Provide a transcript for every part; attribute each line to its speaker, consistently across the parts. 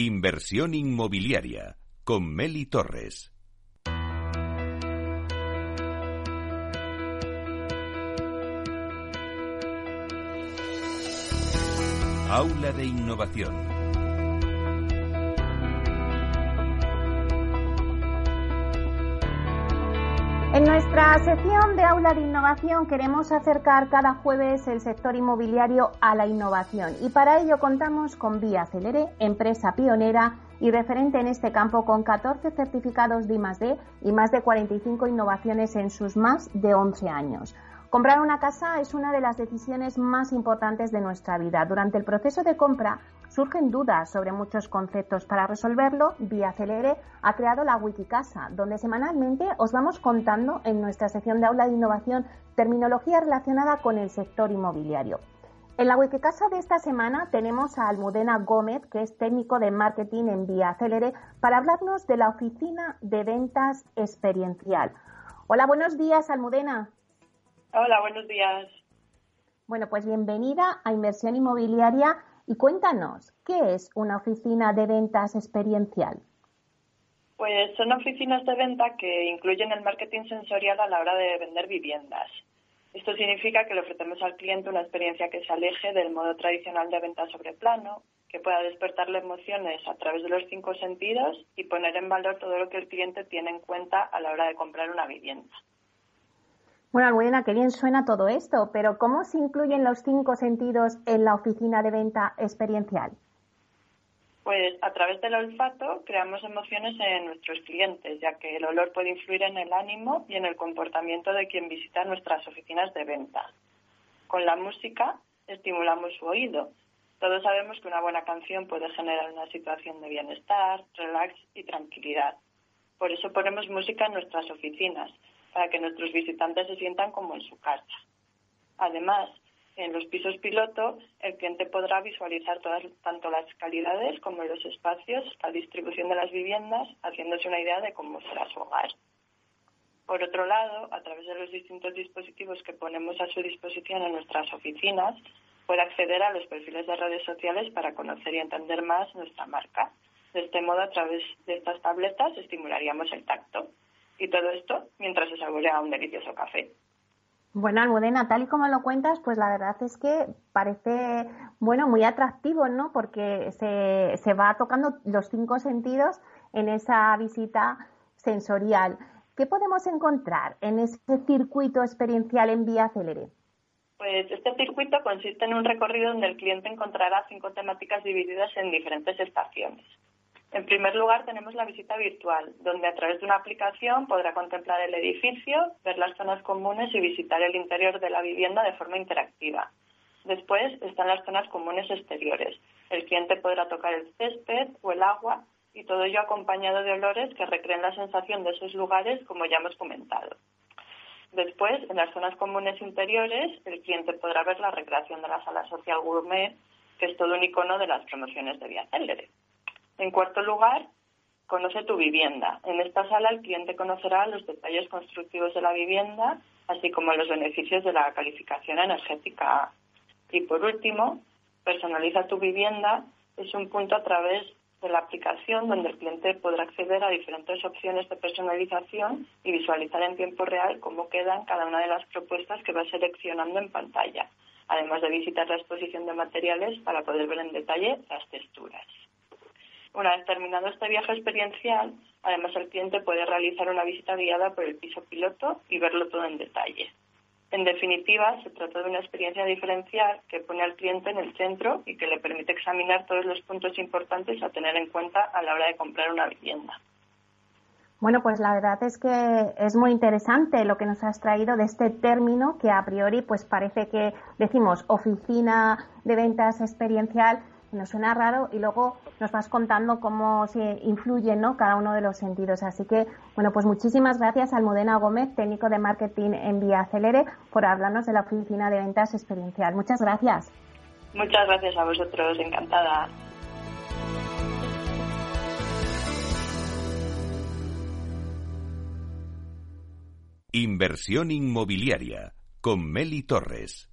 Speaker 1: Inversión inmobiliaria con Meli Torres. Aula de Innovación.
Speaker 2: Nuestra sección de Aula de Innovación queremos acercar cada jueves el sector inmobiliario a la innovación y para ello contamos con Vía Celere, empresa pionera y referente en este campo con 14 certificados de I+D y más de 45 innovaciones en sus más de 11 años. Comprar una casa es una de las decisiones más importantes de nuestra vida. Durante el proceso de compra surgen dudas sobre muchos conceptos. Para resolverlo, Vía Celere ha creado la Wikicasa, donde semanalmente os vamos contando en nuestra sección de aula de innovación terminología relacionada con el sector inmobiliario. En la Wikicasa de esta semana tenemos a Almudena Gómez, que es técnico de marketing en Vía Celere, para hablarnos de la oficina de ventas experiencial. Hola, buenos días, Almudena.
Speaker 3: Hola, buenos días.
Speaker 2: Bueno, pues bienvenida a Inversión Inmobiliaria y cuéntanos, ¿qué es una oficina de ventas experiencial?
Speaker 3: Pues son oficinas de venta que incluyen el marketing sensorial a la hora de vender viviendas. Esto significa que le ofrecemos al cliente una experiencia que se aleje del modo tradicional de venta sobre plano, que pueda despertarle emociones a través de los cinco sentidos y poner en valor todo lo que el cliente tiene en cuenta a la hora de comprar una vivienda.
Speaker 2: Bueno, Almudena, qué bien suena todo esto, pero ¿cómo se incluyen los cinco sentidos en la oficina de venta experiencial?
Speaker 3: Pues a través del olfato creamos emociones en nuestros clientes, ya que el olor puede influir en el ánimo y en el comportamiento de quien visita nuestras oficinas de venta. Con la música estimulamos su oído. Todos sabemos que una buena canción puede generar una situación de bienestar, relax y tranquilidad. Por eso ponemos música en nuestras oficinas, para que nuestros visitantes se sientan como en su casa. Además, en los pisos piloto, el cliente podrá visualizar todas, tanto las calidades como los espacios, la distribución de las viviendas, haciéndose una idea de cómo será su hogar. Por otro lado, a través de los distintos dispositivos que ponemos a su disposición en nuestras oficinas, puede acceder a los perfiles de redes sociales para conocer y entender más nuestra marca. De este modo, a través de estas tabletas, estimularíamos el tacto y todo esto mientras se saborea un delicioso café.
Speaker 2: Bueno, Almudena, tal y como lo cuentas, pues la verdad es que parece, bueno, muy atractivo, ¿no? Porque se, se va tocando los cinco sentidos en esa visita sensorial. ¿Qué podemos encontrar en ese circuito experiencial en Vía Celere?
Speaker 3: Pues este circuito consiste en un recorrido donde el cliente encontrará cinco temáticas divididas en diferentes estaciones. En primer lugar, tenemos la visita virtual, donde a través de una aplicación podrá contemplar el edificio, ver las zonas comunes y visitar el interior de la vivienda de forma interactiva. Después están las zonas comunes exteriores. El cliente podrá tocar el césped o el agua y todo ello acompañado de olores que recreen la sensación de esos lugares, como ya hemos comentado. Después, en las zonas comunes interiores, el cliente podrá ver la recreación de la sala social gourmet, que es todo un icono de las promociones de Vía Célere. En cuarto lugar, conoce tu vivienda. En esta sala el cliente conocerá los detalles constructivos de la vivienda, así como los beneficios de la calificación energética Y por último, personaliza tu vivienda es un punto a través de la aplicación donde el cliente podrá acceder a diferentes opciones de personalización y visualizar en tiempo real cómo quedan cada una de las propuestas que va seleccionando en pantalla, además de visitar la exposición de materiales para poder ver en detalle las texturas. Una vez terminado este viaje experiencial, además el cliente puede realizar una visita guiada por el piso piloto y verlo todo en detalle. En definitiva, se trata de una experiencia diferencial que pone al cliente en el centro y que le permite examinar todos los puntos importantes a tener en cuenta a la hora de comprar una vivienda.
Speaker 2: Bueno, pues la verdad es que es muy interesante lo que nos has traído de este término que a priori pues parece que decimos oficina de ventas experiencial, nos suena raro y luego nos vas contando cómo se influye ¿no? cada uno de los sentidos. Así que, bueno, pues muchísimas gracias Almudena Gómez, técnico de marketing en Vía Acelere, por hablarnos de la oficina de ventas experiencial. Muchas gracias.
Speaker 3: Muchas gracias a vosotros, encantada.
Speaker 1: Inversión inmobiliaria con Meli Torres.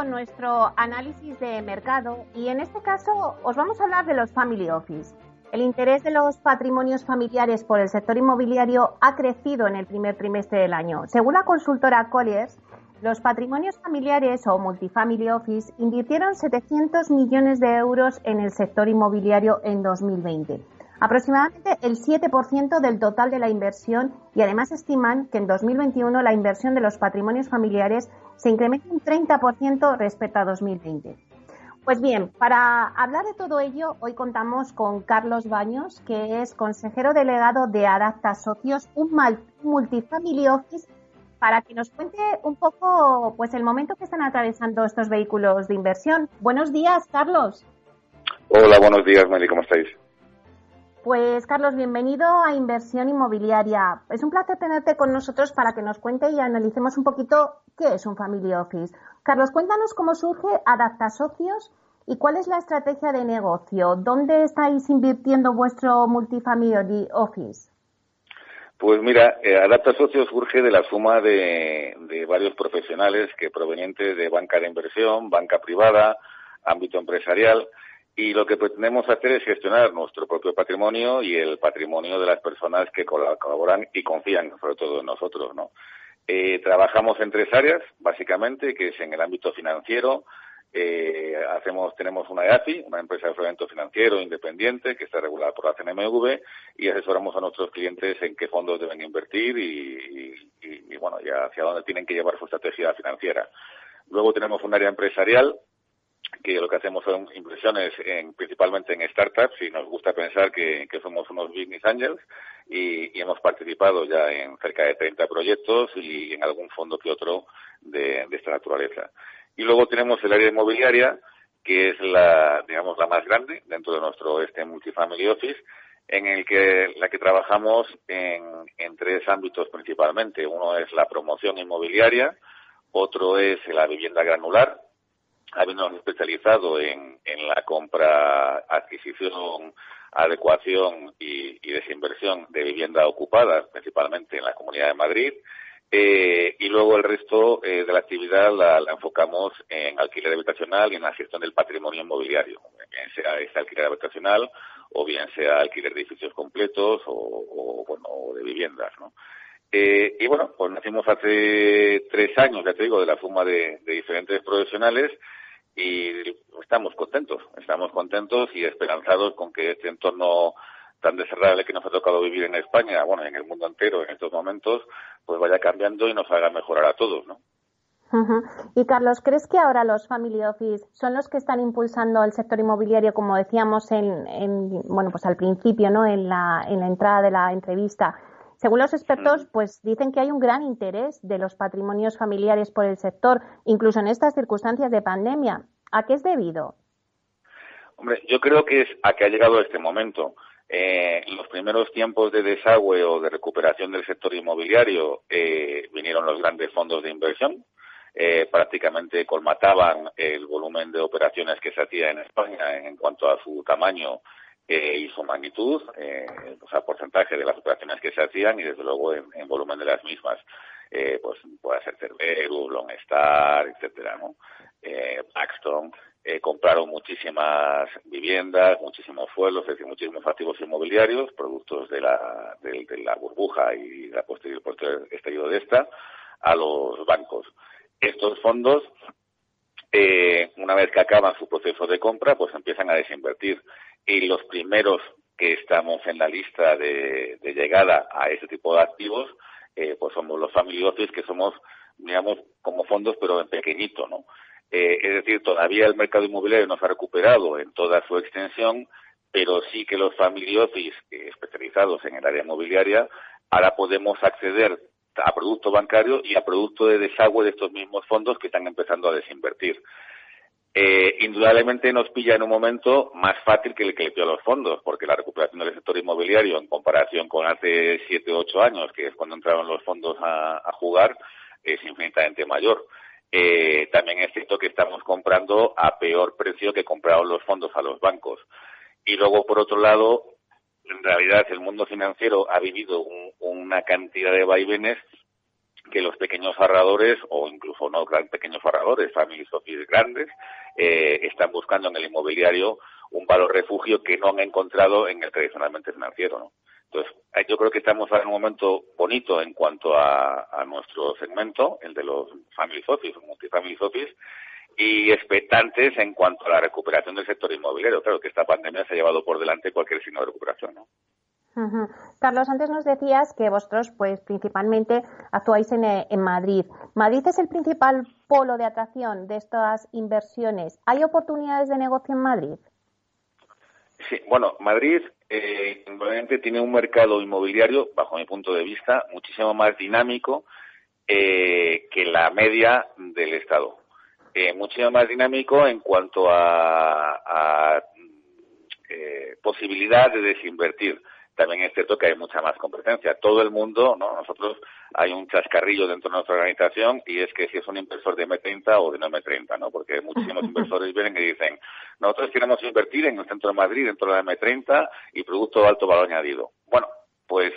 Speaker 2: Con nuestro análisis de mercado y en este caso os vamos a hablar de los family office. El interés de los patrimonios familiares por el sector inmobiliario ha crecido en el primer trimestre del año. Según la consultora Colliers, los patrimonios familiares o multifamily office invirtieron 700 millones de euros en el sector inmobiliario en 2020 aproximadamente el 7% del total de la inversión y además estiman que en 2021 la inversión de los patrimonios familiares se incrementa un 30% respecto a 2020. Pues bien, para hablar de todo ello, hoy contamos con Carlos Baños, que es consejero delegado de Adapta Socios, un multifamily office, para que nos cuente un poco pues el momento que están atravesando estos vehículos de inversión. Buenos días, Carlos.
Speaker 4: Hola, buenos días, Meli, ¿cómo estáis?
Speaker 2: Pues Carlos, bienvenido a Inversión Inmobiliaria. Es un placer tenerte con nosotros para que nos cuente y analicemos un poquito qué es un Family Office. Carlos, cuéntanos cómo surge Adapta Socios y cuál es la estrategia de negocio. ¿Dónde estáis invirtiendo vuestro Multifamily Office?
Speaker 4: Pues mira, eh, Adapta Socios surge de la suma de, de varios profesionales que provenientes de banca de inversión, banca privada, ámbito empresarial, y lo que pretendemos hacer es gestionar nuestro propio patrimonio y el patrimonio de las personas que colaboran y confían, sobre todo en nosotros, ¿no? Eh, trabajamos en tres áreas, básicamente, que es en el ámbito financiero. Eh, hacemos, tenemos una EAFI, una empresa de fomento financiero independiente que está regulada por la CNMV y asesoramos a nuestros clientes en qué fondos deben invertir y, y, y bueno, ya hacia dónde tienen que llevar su estrategia financiera. Luego tenemos un área empresarial que lo que hacemos son inversiones en, principalmente en startups y nos gusta pensar que, somos unos business angels y, hemos participado ya en cerca de 30 proyectos y en algún fondo que otro de, esta naturaleza. Y luego tenemos el área inmobiliaria, que es la, digamos, la más grande dentro de nuestro este multifamily office, en el que la que trabajamos en, en tres ámbitos principalmente. Uno es la promoción inmobiliaria, otro es la vivienda granular, habiendo especializado en, en la compra, adquisición, adecuación y, desinversión de vivienda ocupada, principalmente en la Comunidad de Madrid. Eh, y luego el resto eh, de la actividad la, enfocamos en alquiler habitacional y en la gestión del patrimonio inmobiliario, bien sea este alquiler habitacional o bien sea alquiler de edificios completos o, bueno, de viviendas, ¿no? Eh, y bueno, pues nacimos hace tres años, ya te digo, de la suma de diferentes profesionales y estamos contentos, estamos contentos y esperanzados con que este entorno tan desagradable que nos ha tocado vivir en España, bueno, en el mundo entero en estos momentos, pues vaya cambiando y nos haga mejorar a todos, ¿no?
Speaker 2: Y Carlos, ¿crees que ahora los family office son los que están impulsando el sector inmobiliario, como decíamos en, en bueno, pues al principio, ¿no? En la, en la entrada de la entrevista, según los expertos, pues dicen que hay un gran interés de los patrimonios familiares por el sector, incluso en estas circunstancias de pandemia. ¿A qué es debido?
Speaker 4: Hombre, yo creo que es a que ha llegado este momento. Eh, en los primeros tiempos de desagüe o de recuperación del sector inmobiliario eh, vinieron los grandes fondos de inversión, eh, prácticamente colmataban el volumen de operaciones que se hacía en España en cuanto a su tamaño y su magnitud, eh, o sea, porcentaje de las operaciones que se hacían y desde luego en, volumen de las mismas. Eh, pues puede ser Cerberus, Longstar, etcétera, ¿no? Eh, Blackstone, eh, compraron muchísimas viviendas, muchísimos suelos, es decir, muchísimos activos inmobiliarios, productos de la, de, la burbuja y la posterior, posterior estallido de esta, a los bancos. Estos fondos eh, una vez que acaban su proceso de compra, pues empiezan a desinvertir. Y los primeros que estamos en la lista de, llegada a ese tipo de activos, eh, pues somos los family office, que somos, digamos, como fondos, pero en pequeñito, ¿no? Eh, es decir, todavía el mercado inmobiliario no se ha recuperado en toda su extensión, pero sí que los family office especializados en el área inmobiliaria, ahora podemos acceder a producto bancario y a producto de desagüe de estos mismos fondos que están empezando a desinvertir. Eh, indudablemente nos pilla en un momento más fácil que el que le pilló los fondos, porque la recuperación del sector inmobiliario en comparación con hace siete o ocho años, que es cuando entraron los fondos a, jugar, es infinitamente mayor. Eh, también es cierto que estamos comprando a peor precio que compraron los fondos a los bancos. Y luego, por otro lado, en realidad el mundo financiero ha vivido una cantidad de vaivenes que los pequeños ahorradores o incluso no gran pequeños ahorradores, familias office grandes, eh, están buscando en el inmobiliario un valor refugio que no han encontrado en el tradicionalmente financiero, ¿no? Entonces, eh, yo creo que estamos en un momento bonito en cuanto a, nuestro segmento, el de los family office multifamily office, y expectantes en cuanto a la recuperación del sector inmobiliario. Claro que esta pandemia se ha llevado por delante cualquier signo de recuperación, ¿no?
Speaker 2: Carlos, antes nos decías que vosotros, pues, principalmente actuáis en, eh, en, Madrid. Madrid es el principal polo de atracción de estas inversiones. ¿Hay oportunidades de negocio en Madrid?
Speaker 4: Sí, bueno, Madrid eh, tiene un mercado inmobiliario, bajo mi punto de vista, muchísimo más dinámico eh, que la media del Estado. Eh, muchísimo más dinámico en cuanto a, a eh, posibilidad de desinvertir también es cierto que hay mucha más competencia. Todo el mundo, ¿no? Nosotros hay un chascarrillo dentro de nuestra organización y es que si es un inversor de M30 o de no M30, ¿no? Porque muchísimos inversores vienen y dicen, nosotros queremos invertir en el centro de Madrid, dentro de la M30 y producto de alto valor añadido. Bueno, pues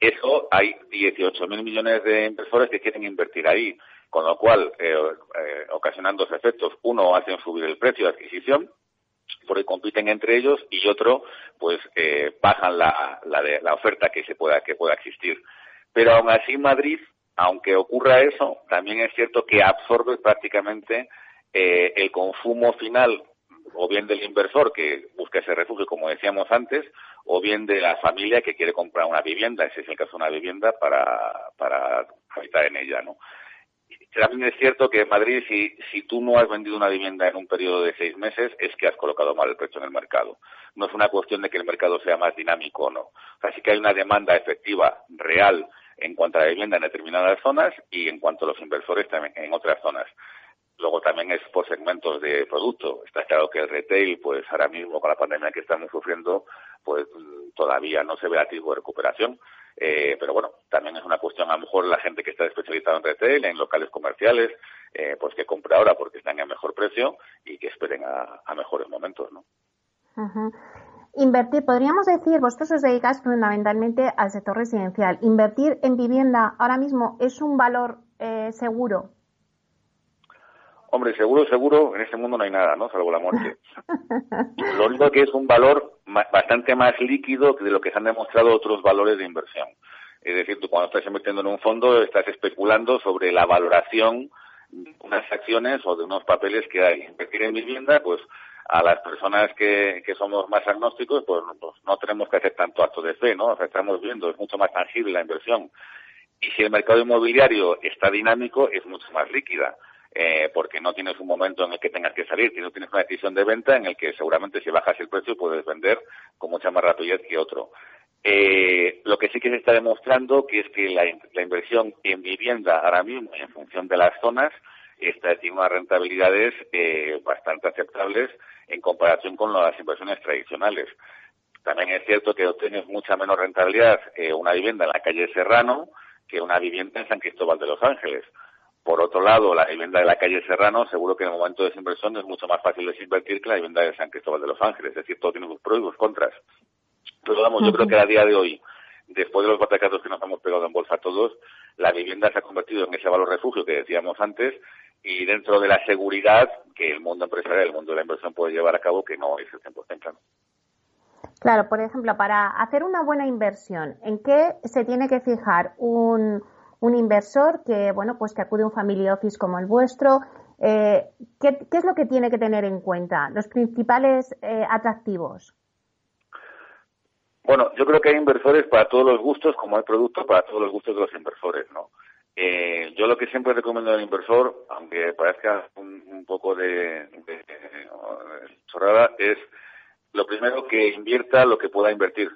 Speaker 4: eso hay 18.000 millones de inversores que quieren invertir ahí, con lo cual, eh, eh, ocasionando dos efectos. Uno, hacen subir el precio de adquisición, porque compiten entre ellos y otro pues eh, bajan la, la, de, la oferta que se pueda que pueda existir. Pero aún así Madrid aunque ocurra eso también es cierto que absorbe prácticamente eh, el consumo final o bien del inversor que busca ese refugio como decíamos antes o bien de la familia que quiere comprar una vivienda. Ese es el caso una vivienda para para habitar en ella no también es cierto que en Madrid, si, si tú no has vendido una vivienda en un periodo de seis meses, es que has colocado mal el precio en el mercado. No es una cuestión de que el mercado sea más dinámico o no. O sea, sí que hay una demanda efectiva, real, en cuanto a la vivienda en determinadas zonas y en cuanto a los inversores también en otras zonas. Luego también es por segmentos de producto. Está claro que el retail, pues ahora mismo con la pandemia que estamos sufriendo, pues todavía no se ve a tipo de recuperación. Eh, pero bueno, también es una cuestión, a lo mejor la gente que está especializada en retail, en locales comerciales, eh, pues que compre ahora porque están a mejor precio y que esperen a, mejores momentos, ¿no?
Speaker 2: Invertir, podríamos decir, vosotros os dedicáis fundamentalmente al sector residencial. Invertir en vivienda ahora mismo es un valor eh, seguro.
Speaker 4: Hombre, seguro, seguro, en este mundo no hay nada, ¿no? Salvo la muerte. Lo único que es un valor bastante más líquido que de lo que se han demostrado otros valores de inversión. Es decir, tú cuando estás invirtiendo en un fondo estás especulando sobre la valoración de unas acciones o de unos papeles que hay. Invertir en vivienda, pues a las personas que, que somos más agnósticos, pues, pues, no tenemos que hacer tanto acto de fe, ¿no? O sea, estamos viendo, es mucho más tangible la inversión. Y si el mercado inmobiliario está dinámico, es mucho más líquida. Eh, porque no tienes un momento en el que tengas que salir, no tienes una decisión de venta en el que seguramente si bajas el precio puedes vender con mucha más rapidez que otro. Eh, lo que sí que se está demostrando que es que la, inversión en vivienda ahora mismo, en función de las zonas, está tiene unas rentabilidades eh, bastante aceptables en comparación con las inversiones tradicionales. También es cierto que obtienes mucha menos rentabilidad una vivienda en la calle Serrano que una vivienda en San Cristóbal de los Ángeles. Por otro lado, la vivienda de la calle Serrano, seguro que en el momento de desinversión es mucho más fácil desinvertir que la vivienda de San Cristóbal de los Ángeles. Es decir, todo tiene sus pros y sus contras. Pero vamos, yo creo que a día de hoy, después de los batacazos que nos hemos pegado en bolsa todos, la vivienda se ha convertido en ese valor refugio que decíamos antes y dentro de la seguridad que el mundo empresarial, el mundo de la inversión puede llevar a cabo, que no es el 100% claro.
Speaker 2: Claro, por ejemplo, para hacer una buena inversión, ¿en qué se tiene que fijar un un inversor que, bueno, pues que acude a un family office como el vuestro, eh, ¿qué, es lo que tiene que tener en cuenta? Los principales eh, atractivos.
Speaker 4: Bueno, yo creo que hay inversores para todos los gustos, como hay productos para todos los gustos de los inversores, ¿no? Eh, yo lo que siempre recomiendo al inversor, aunque parezca un, poco de, de, chorrada, es lo primero que invierta lo que pueda invertir.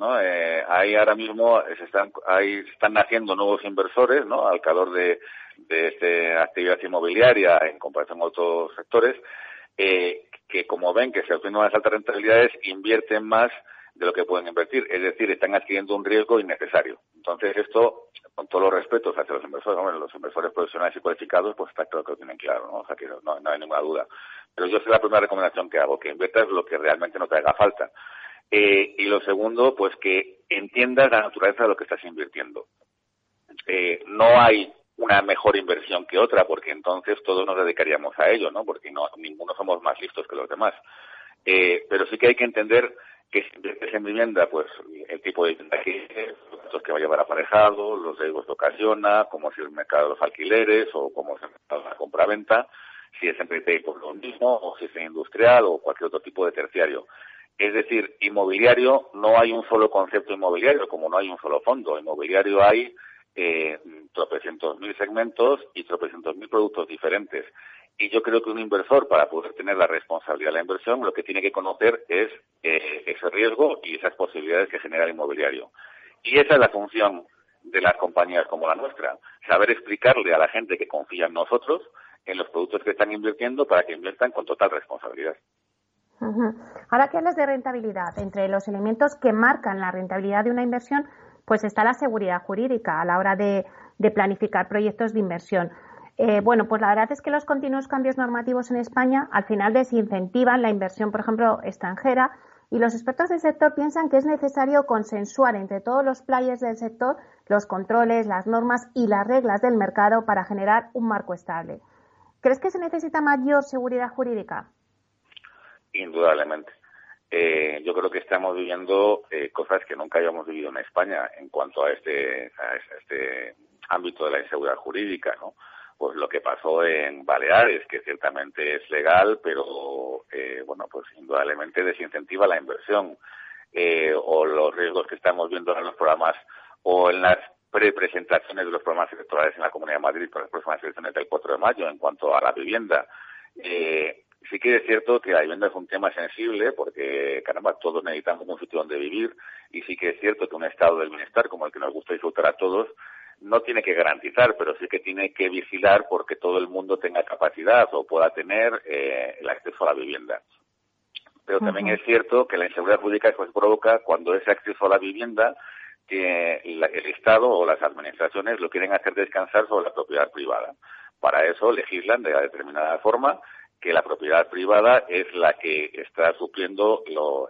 Speaker 4: ¿No? Eh, ahí ahora mismo se están, ahí están naciendo nuevos inversores, ¿no? Al calor de, de esta actividad inmobiliaria en comparación con otros sectores, eh, que como ven que se obtienen unas altas rentabilidades, invierten más de lo que pueden invertir. Es decir, están adquiriendo un riesgo innecesario. Entonces, esto, con todos los respetos hacia los inversores, los inversores profesionales y cualificados, pues está claro que lo tienen claro, ¿no? O sea, que no hay ninguna duda. Pero yo sé la primera recomendación que hago, que inviertas lo que realmente no te haga falta. Eh, y lo segundo, pues que entiendas la naturaleza de lo que estás invirtiendo. eh, no hay una mejor inversión que otra, porque entonces todos nos dedicaríamos a ello, ¿no? Porque no, ninguno somos más listos que los demás. Eh, pero sí que hay que entender que si inviertes en vivienda, pues el tipo de vivienda que es, los que va a llevar aparejado, los riesgos que ocasiona, cómo es el mercado de los alquileres o cómo es el mercado de la compra-venta, si es en retail por lo mismo, o si es en industrial o cualquier otro tipo de terciario. Es decir, inmobiliario no hay un solo concepto inmobiliario, como no hay un solo fondo. Inmobiliario hay eh, tropecientos mil segmentos y tropecientos mil productos diferentes. Y yo creo que un inversor, para poder tener la responsabilidad de la inversión, lo que tiene que conocer es eh, ese riesgo y esas posibilidades que genera el inmobiliario. Y esa es la función de las compañías como la nuestra, saber explicarle a la gente que confía en nosotros en los productos que están invirtiendo para que inviertan con total responsabilidad.
Speaker 2: Ahora que hablas de rentabilidad, entre los elementos que marcan la rentabilidad de una inversión, pues está la seguridad jurídica a la hora de, planificar proyectos de inversión. Eh, bueno, pues la verdad es que los continuos cambios normativos en España al final desincentivan la inversión, por ejemplo, extranjera, y los expertos del sector piensan que es necesario consensuar entre todos los players del sector los controles, las normas y las reglas del mercado para generar un marco estable. ¿Crees que se necesita mayor seguridad jurídica?
Speaker 4: Indudablemente. Eh, yo creo que estamos viviendo eh, cosas que nunca habíamos vivido en España en cuanto a este, a este ámbito de la inseguridad jurídica, ¿no? Pues lo que pasó en Baleares, que ciertamente es legal, pero eh, bueno, pues indudablemente desincentiva la inversión, eh, o los riesgos que estamos viendo en los programas o en las prepresentaciones de los programas electorales en la Comunidad de Madrid para las próximas elecciones del 4 de mayo en cuanto a la vivienda. Eh, sí que es cierto que la vivienda es un tema sensible porque, caramba, todos necesitamos un sitio donde vivir y sí que es cierto que un estado del bienestar como el que nos gusta disfrutar a todos no tiene que garantizar, pero sí que tiene que vigilar porque todo el mundo tenga capacidad o pueda tener eh, el acceso a la vivienda. Pero también es cierto que la inseguridad jurídica se provoca cuando ese acceso a la vivienda que el Estado o las administraciones lo quieren hacer descansar sobre la propiedad privada. Para eso legislan de determinada forma que la propiedad privada es la que está supliendo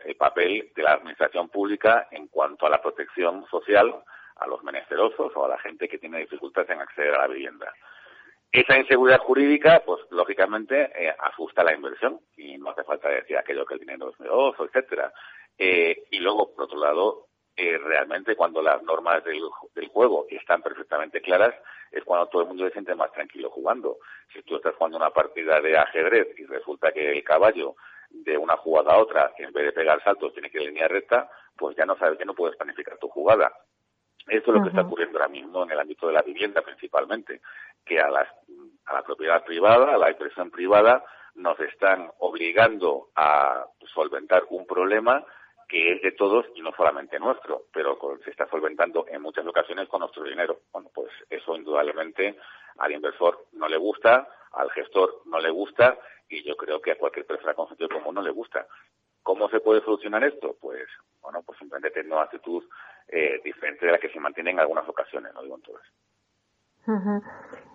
Speaker 4: el papel de la administración pública en cuanto a la protección social a los menesterosos o a la gente que tiene dificultades en acceder a la vivienda. Esa inseguridad jurídica, pues lógicamente eh, asusta la inversión y no hace falta decir aquello que el dinero es negocio, etcétera. Eh, y luego, por otro lado, eh, realmente cuando las normas del, juego están perfectamente claras, es cuando todo el mundo se siente más tranquilo jugando. Si tú estás jugando una partida de ajedrez y resulta que el caballo de una jugada a otra, en vez de pegar saltos, tiene que ir en línea recta, pues ya no sabes que no puedes planificar tu jugada. Esto es lo que está ocurriendo ahora mismo en el ámbito de la vivienda principalmente, que a, las, a la propiedad privada, a la inversión privada, nos están obligando a solventar un problema que es de todos y no solamente nuestro, pero se está solventando en muchas ocasiones con nuestro dinero. Bueno, pues eso indudablemente al inversor no le gusta, al gestor no le gusta y yo creo que a cualquier persona con sentido común no le gusta. ¿Cómo se puede solucionar esto? Pues, bueno, pues simplemente tener una actitud eh, diferente de la que se mantiene en algunas ocasiones, no digo en todas.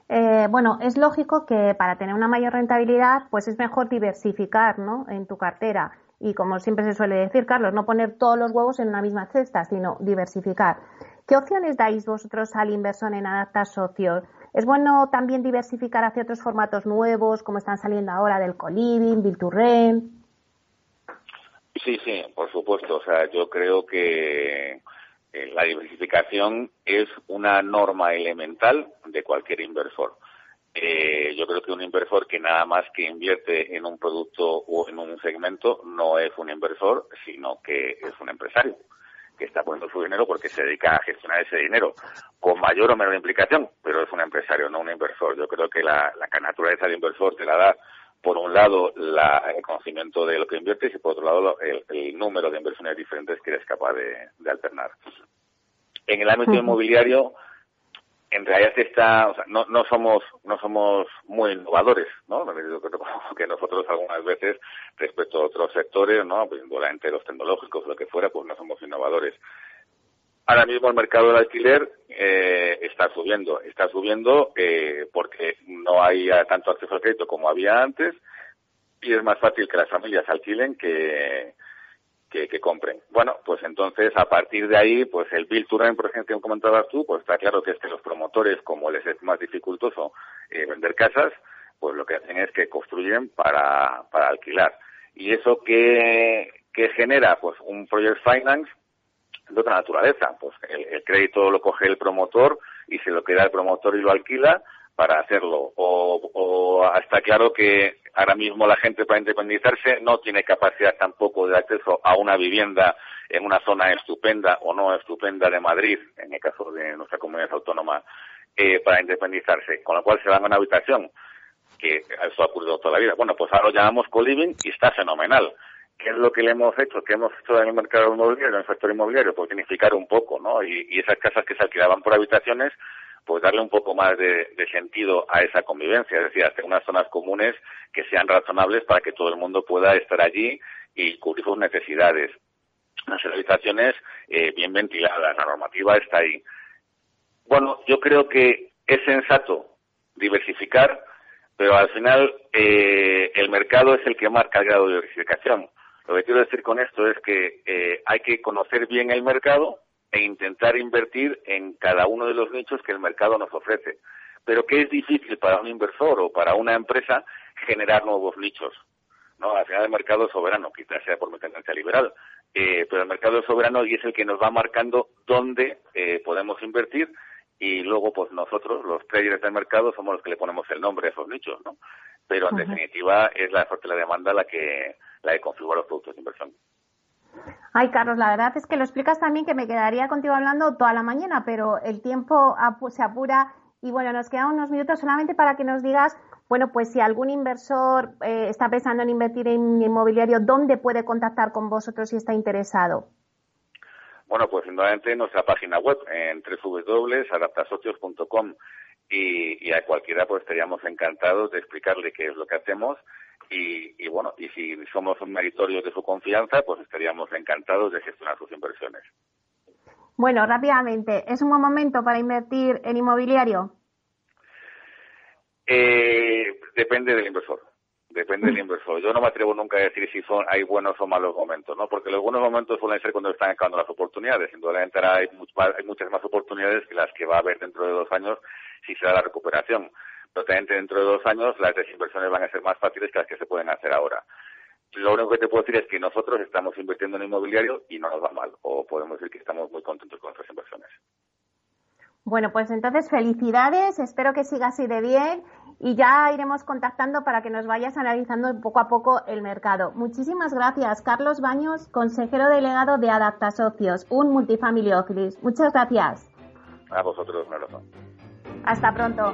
Speaker 2: Eh, bueno, es lógico que para tener una mayor rentabilidad, pues es mejor diversificar, ¿no? En tu cartera y como siempre se suele decir, Carlos, no poner todos los huevos en una misma cesta, sino diversificar. ¿Qué opciones dais vosotros al inversor en Adapta Socios? ¿Es bueno también diversificar hacia otros formatos nuevos, como están saliendo ahora del coliving, Bill to
Speaker 4: Sí, sí, por supuesto. O sea, yo creo que eh, la diversificación es una norma elemental de cualquier inversor. Eh, yo creo que un inversor que nada más que invierte en un producto o en un segmento no es un inversor, sino que es un empresario que está poniendo su dinero porque se dedica a gestionar ese dinero, con mayor o menor implicación, pero es un empresario, no un inversor. Yo creo que la, la naturaleza de inversor te la da, por un lado, el conocimiento de lo que inviertes y por otro lado, el, número de inversiones diferentes que eres capaz de, de alternar. En el ámbito inmobiliario, en realidad está, o sea, no, no somos no somos muy innovadores, ¿no? que nosotros algunas veces respecto a otros sectores, ¿no? Pues durante los tecnológicos, lo que fuera, pues no somos innovadores. Ahora mismo el mercado del alquiler eh, está subiendo, está subiendo eh, porque no hay tanto acceso al crédito como había antes y es más fácil que las familias alquilen que que, compren. Bueno, pues entonces a partir de ahí, pues el Bill to Rent, por ejemplo, que comentabas tú, pues está claro que es que los promotores, como les es más dificultoso eh, vender casas, pues lo que hacen es que construyen para, para alquilar. ¿Y eso qué, qué genera? Pues un project finance de otra naturaleza. Pues el, crédito lo coge el promotor y se lo queda el promotor y lo alquila para hacerlo. O, o está claro que ahora mismo la gente para independizarse no tiene capacidad tampoco de acceso a una vivienda en una zona estupenda o no estupenda de Madrid, en el caso de nuestra comunidad autónoma, eh, para independizarse, con lo cual se van a una habitación, que eso ha ocurrido toda la vida. Bueno, pues ahora lo llamamos co-living y está fenomenal. ¿Qué es lo que le hemos hecho? ¿Qué hemos hecho en el mercado inmobiliario, en el sector inmobiliario? Pues dignificar un poco, ¿no? Y, y esas casas que se alquilaban por habitaciones, pues darle un poco más de, sentido a esa convivencia, es decir, hacer unas zonas comunes que sean razonables para que todo el mundo pueda estar allí y cubrir sus necesidades. Las habitaciones eh, bien ventiladas, la normativa está ahí. Bueno, yo creo que es sensato diversificar, pero al final eh, el mercado es el que marca el grado de diversificación. Lo que quiero decir con esto es que eh, hay que conocer bien el mercado, e intentar invertir en cada uno de los nichos que el mercado nos ofrece. Pero que es difícil para un inversor o para una empresa generar nuevos nichos. ¿no? Al final el mercado es soberano, quizás sea por mi tendencia liberal, eh, pero el mercado es soberano y es el que nos va marcando dónde eh, podemos invertir y luego pues nosotros, los traders del mercado, somos los que le ponemos el nombre a esos nichos, ¿no? Pero en definitiva es la oferta y la demanda la que, la que configura los productos de inversión.
Speaker 2: Ay, Carlos, la verdad es que lo explicas también que me quedaría contigo hablando toda la mañana, pero el tiempo se apura y bueno, nos quedan unos minutos solamente para que nos digas, bueno, pues si algún inversor eh, está pensando en invertir en inmobiliario, ¿dónde puede contactar con vosotros si está interesado?
Speaker 4: Bueno, pues indudablemente en nuestra página web, en www.adaptasocios.com y, y a cualquiera pues estaríamos encantados de explicarle qué es lo que hacemos y, bueno, y si somos un meritorio de su confianza, pues estaríamos encantados de gestionar sus inversiones.
Speaker 2: Bueno, rápidamente, ¿es un buen momento para invertir en inmobiliario?
Speaker 4: Eh, depende del inversor. Depende del inversor. Yo no me atrevo nunca a decir si son hay buenos o malos momentos, ¿no? Porque los buenos momentos suelen ser cuando están acabando las oportunidades. Indudablemente hay, hay muchas más oportunidades que las que va a haber dentro de dos años si se da la recuperación totalmente dentro de dos años las desinversiones van a ser más fáciles que las que se pueden hacer ahora. Lo único que te puedo decir es que nosotros estamos invirtiendo en inmobiliario y no nos va mal, o podemos decir que estamos muy contentos con nuestras inversiones.
Speaker 2: Bueno, pues entonces felicidades, espero que siga así de bien y ya iremos contactando para que nos vayas analizando poco a poco el mercado. Muchísimas gracias, Carlos Baños, consejero delegado de Adapta Socios, un multifamily office. Muchas gracias.
Speaker 4: A vosotros, un abrazo.
Speaker 2: Hasta pronto.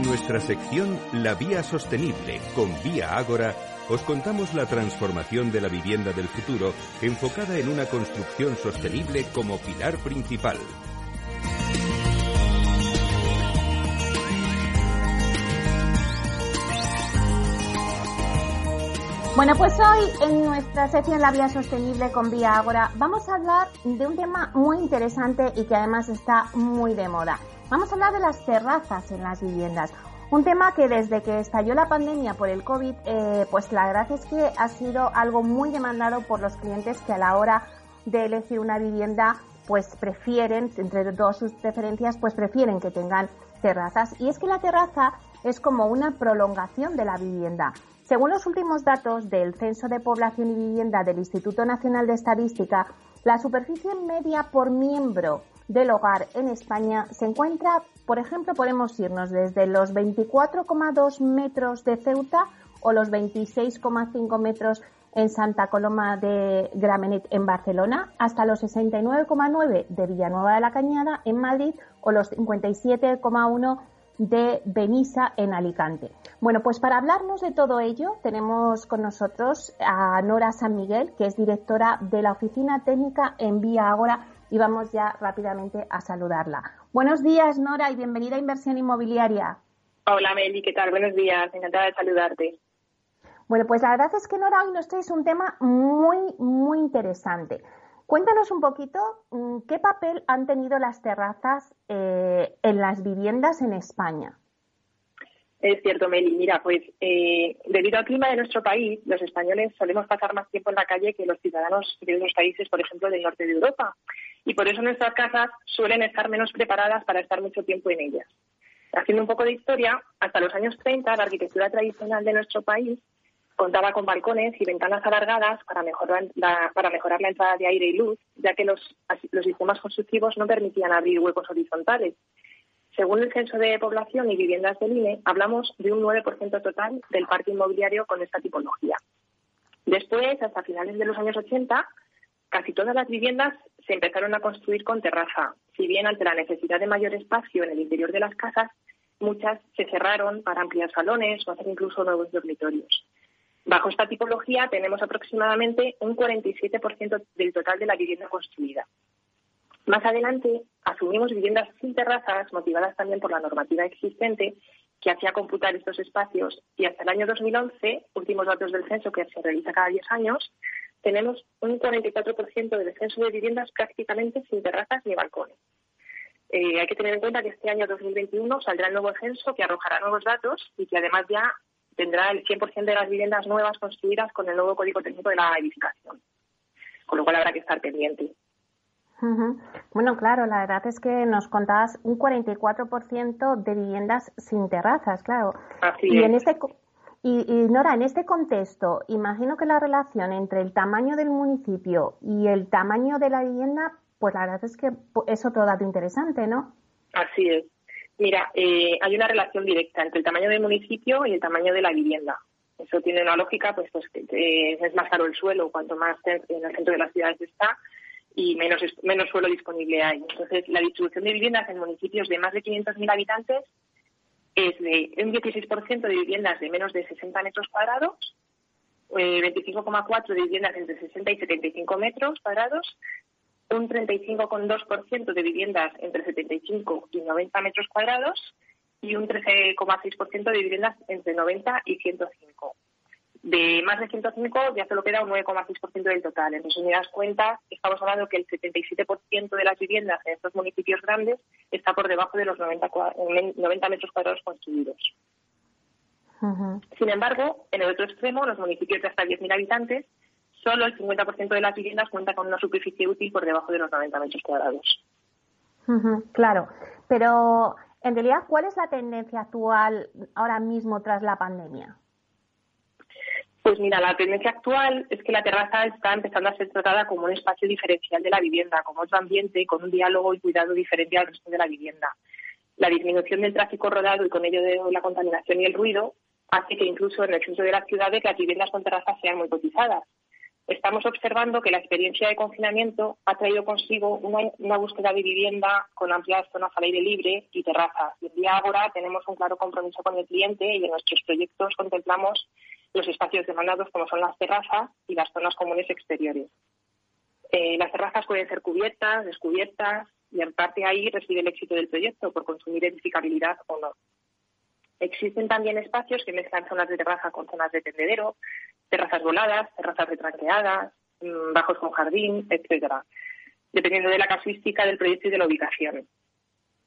Speaker 1: Nuestra sección La Vía Sostenible con Vía Ágora, os contamos la transformación de la vivienda del futuro enfocada en una construcción sostenible como pilar principal.
Speaker 2: Bueno, pues hoy en nuestra sección La Vía Sostenible con Vía Ágora vamos a hablar de un tema muy interesante y que además está muy de moda. Vamos a hablar de las terrazas en las viviendas. Un tema que desde que estalló la pandemia por el COVID, eh, pues la verdad es que ha sido algo muy demandado por los clientes que a la hora de elegir una vivienda, pues prefieren, entre todas sus preferencias, pues prefieren que tengan terrazas. Y es que la terraza es como una prolongación de la vivienda. Según los últimos datos del Censo de Población y Vivienda del Instituto Nacional de Estadística, la superficie media por miembro del hogar en España se encuentra, por ejemplo, podemos irnos desde los 24,2 metros de Ceuta o los 26,5 metros en Santa Coloma de Gramenet en Barcelona, hasta los 69,9 de Villanueva de la Cañada en Madrid o los 57,1 de Benissa en Alicante. Bueno, pues para hablarnos de todo ello tenemos con nosotros a Nora San Miguel, que es directora de la Oficina Técnica en Vía Agora y vamos ya rápidamente a saludarla. Buenos días, Nora, y bienvenida a Inversión Inmobiliaria.
Speaker 5: Hola, Meli, ¿qué tal? Buenos días, encantada de saludarte.
Speaker 2: Bueno, pues la verdad es que Nora hoy nos traes un tema muy, muy interesante. Cuéntanos un poquito mm, qué papel han tenido las terrazas eh, en las viviendas en España.
Speaker 5: Es cierto, Meli. Mira, pues eh, debido al clima de nuestro país, los españoles solemos pasar más tiempo en la calle que los ciudadanos de otros países, por ejemplo, del norte de Europa. Y por eso nuestras casas suelen estar menos preparadas para estar mucho tiempo en ellas. Haciendo un poco de historia, hasta los años 30 la arquitectura tradicional de nuestro país contaba con balcones y ventanas alargadas para mejorar la, para mejorar la entrada de aire y luz, ya que los, los sistemas constructivos no permitían abrir huecos horizontales. Según el Censo de Población y Viviendas del INE, hablamos de un 9% total del parque inmobiliario con esta tipología. Después, hasta finales de los años 80, casi todas las viviendas se empezaron a construir con terraza, si bien ante la necesidad de mayor espacio en el interior de las casas, muchas se cerraron para ampliar salones o hacer incluso nuevos dormitorios. Bajo esta tipología tenemos aproximadamente un 47% del total de la vivienda construida. Más adelante asumimos viviendas sin terrazas, motivadas también por la normativa existente que hacía computar estos espacios y hasta el año 2011, últimos datos del censo que se realiza cada 10 años, tenemos un 44% del censo de viviendas prácticamente sin terrazas ni balcones. Eh, hay que tener en cuenta que este año 2021 saldrá el nuevo censo que arrojará nuevos datos y que además ya tendrá el 100% de las viviendas nuevas construidas con el nuevo código técnico de la edificación. Con lo cual habrá que estar pendiente.
Speaker 2: Bueno, claro, la verdad es que nos contabas un 44% de viviendas sin terrazas, claro.
Speaker 5: Así
Speaker 2: y
Speaker 5: es.
Speaker 2: en este y, y, Nora, en este contexto, imagino que la relación entre el tamaño del municipio y el tamaño de la vivienda, pues la verdad es que es otro dato interesante, ¿no?
Speaker 5: Así es. Mira, eh, hay una relación directa entre el tamaño del municipio y el tamaño de la vivienda. Eso tiene una lógica, pues, pues que es más caro el suelo cuanto más en el centro de las ciudades está y menos, menos suelo disponible hay. Entonces, la distribución de viviendas en municipios de más de 500.000 habitantes es de un 16% de viviendas de menos de 60 metros cuadrados, eh, 25,4% de viviendas entre 60 y 75 metros cuadrados, un 35,2% de viviendas entre 75 y 90 metros cuadrados y un 13,6% de viviendas entre 90 y 105. De más de 105 ya solo queda un 9,6% del total. Entonces, si me das cuenta, estamos hablando que el 77% de las viviendas en estos municipios grandes está por debajo de los 90, 90 metros cuadrados construidos. Uh -huh. Sin embargo, en el otro extremo, los municipios de hasta 10.000 habitantes, solo el 50% de las viviendas cuenta con una superficie útil por debajo de los 90 metros cuadrados.
Speaker 2: Uh -huh, claro, pero en realidad, ¿cuál es la tendencia actual ahora mismo tras la pandemia?
Speaker 5: Pues mira, la tendencia actual es que la terraza está empezando a ser tratada como un espacio diferencial de la vivienda, como otro ambiente, con un diálogo y cuidado diferente al resto de la vivienda. La disminución del tráfico rodado y con ello de la contaminación y el ruido hace que incluso en el centro de las ciudades las viviendas con terrazas sean muy cotizadas. estamos observando que la experiencia de confinamiento ha traído consigo una, búsqueda de vivienda con amplias zonas al aire libre y terrazas. Y en día ahora tenemos un claro compromiso con el cliente y en nuestros proyectos contemplamos los espacios demandados como son las terrazas y las zonas comunes exteriores. Eh, las terrazas pueden ser cubiertas, descubiertas y en parte ahí reside el éxito del proyecto por consumir edificabilidad o no. Existen también espacios que mezclan zonas de terraza con zonas de tendedero, terrazas voladas, terrazas retranqueadas, mm, bajos con jardín, etcétera, dependiendo de la casuística del proyecto y de la ubicación.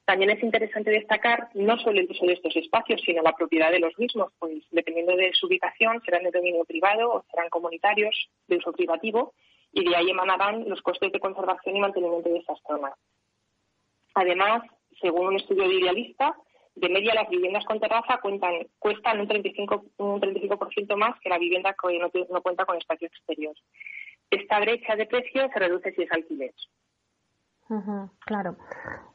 Speaker 5: También es interesante destacar no solo el uso de estos espacios, sino la propiedad de los mismos, pues dependiendo de su ubicación serán de dominio privado o serán comunitarios de uso privativo y de ahí emanarán los costes de conservación y mantenimiento de esas zonas. Además, según un estudio de Idealista, de media las viviendas con terraza cuentan, cuestan un 35%, un 35 más que la vivienda que no, cuenta con espacio exterior. Esta brecha de precio se reduce si es alquiler.
Speaker 2: Claro.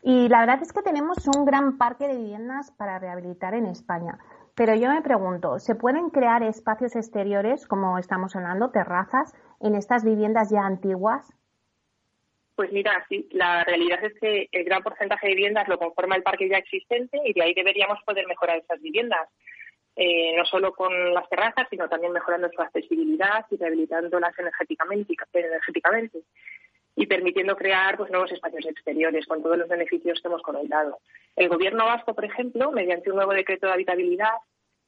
Speaker 2: Y la verdad es que tenemos un gran parque de viviendas para rehabilitar en España. Pero yo me pregunto, ¿se pueden crear espacios exteriores, como estamos hablando, terrazas, en estas viviendas ya antiguas?
Speaker 5: Pues mira, sí, la realidad es que el gran porcentaje de viviendas lo conforma el parque ya existente y de ahí deberíamos poder mejorar esas viviendas. Eh, no solo con las terrazas, sino también mejorando su accesibilidad y rehabilitándolas energéticamente, energéticamente y permitiendo crear pues, nuevos espacios exteriores con todos los beneficios que hemos comentado. El Gobierno vasco, por ejemplo, mediante un nuevo decreto de habitabilidad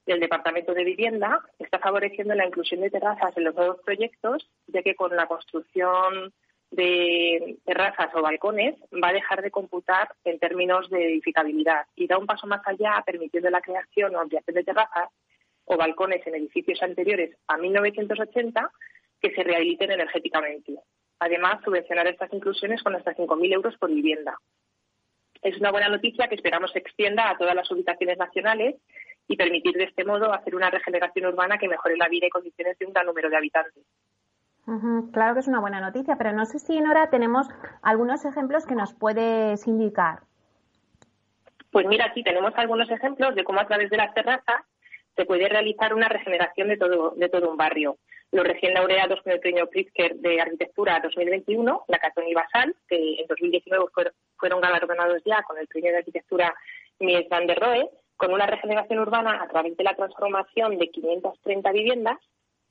Speaker 5: del Departamento de Vivienda, está favoreciendo la inclusión de terrazas en los nuevos proyectos, ya que con la construcción de terrazas o balcones va a dejar de computar en términos de edificabilidad y da un paso más allá permitiendo la creación o ampliación de terrazas o balcones en edificios anteriores a 1980 que se rehabiliten energéticamente. Además, subvencionar estas inclusiones con hasta 5.000 euros por vivienda. Es una buena noticia que esperamos se extienda a todas las ubicaciones nacionales y permitir de este modo hacer una regeneración urbana que mejore la vida y condiciones de un gran número de habitantes.
Speaker 2: Claro que es una buena noticia, pero no sé si, Nora, tenemos algunos ejemplos que nos puedes indicar.
Speaker 5: Pues mira, aquí tenemos algunos ejemplos de cómo a través de las terrazas se puede realizar una regeneración de todo, de todo un barrio. Los recién laureados con el premio Pritzker de Arquitectura 2021, la Catón y Basal, que en 2019 fueron galardonados ya con el premio de Arquitectura Mies van der Rohe, con una regeneración urbana a través de la transformación de 530 viviendas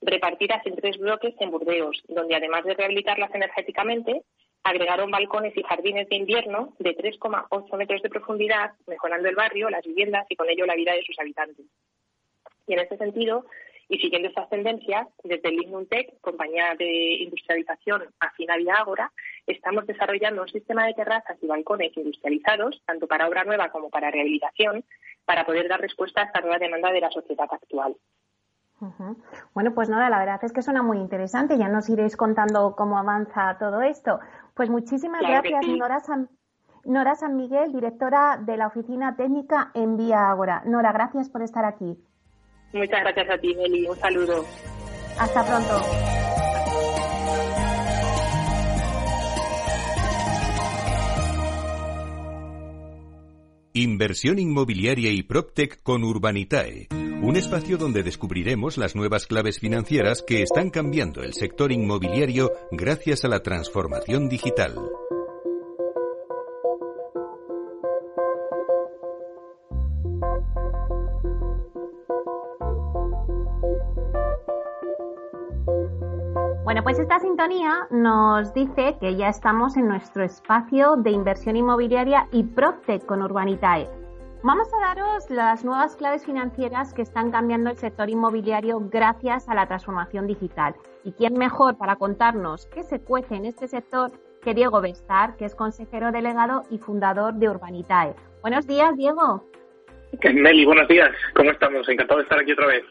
Speaker 5: repartidas en tres bloques en Burdeos, donde además de rehabilitarlas energéticamente, agregaron balcones y jardines de invierno de 3,8 metros de profundidad, mejorando el barrio, las viviendas y con ello la vida de sus habitantes. Y en este sentido, y siguiendo estas tendencias, desde Tech, compañía de industrialización afina Vía Ágora, estamos desarrollando un sistema de terrazas y balcones industrializados, tanto para obra nueva como para rehabilitación, para poder dar respuesta a esta nueva demanda de la sociedad actual.
Speaker 2: Bueno, pues nada, la verdad es que suena muy interesante. Ya nos iréis contando cómo avanza todo esto. Pues muchísimas gracias, Nora, San, Nora San Miguel, directora de la Oficina Técnica en Vía Ágora. Nora, gracias por estar aquí.
Speaker 5: Muchas gracias a ti, Meli. Un saludo.
Speaker 2: Hasta pronto.
Speaker 1: Inversión inmobiliaria y PropTech con Urbanitae un espacio donde descubriremos las nuevas claves financieras que están cambiando el sector inmobiliario gracias a la transformación digital.
Speaker 2: Bueno, pues esta sintonía nos dice que ya estamos en nuestro espacio de inversión inmobiliaria y PropTech con Urbanitae Vamos a daros las nuevas claves financieras que están cambiando el sector inmobiliario gracias a la transformación digital. ¿Y quién mejor para contarnos qué se cuece en este sector que Diego Bestar, que es consejero delegado y fundador de Urbanitae? Buenos días, Diego.
Speaker 6: Meli, buenos días. ¿Cómo estamos? Encantado de estar aquí otra vez.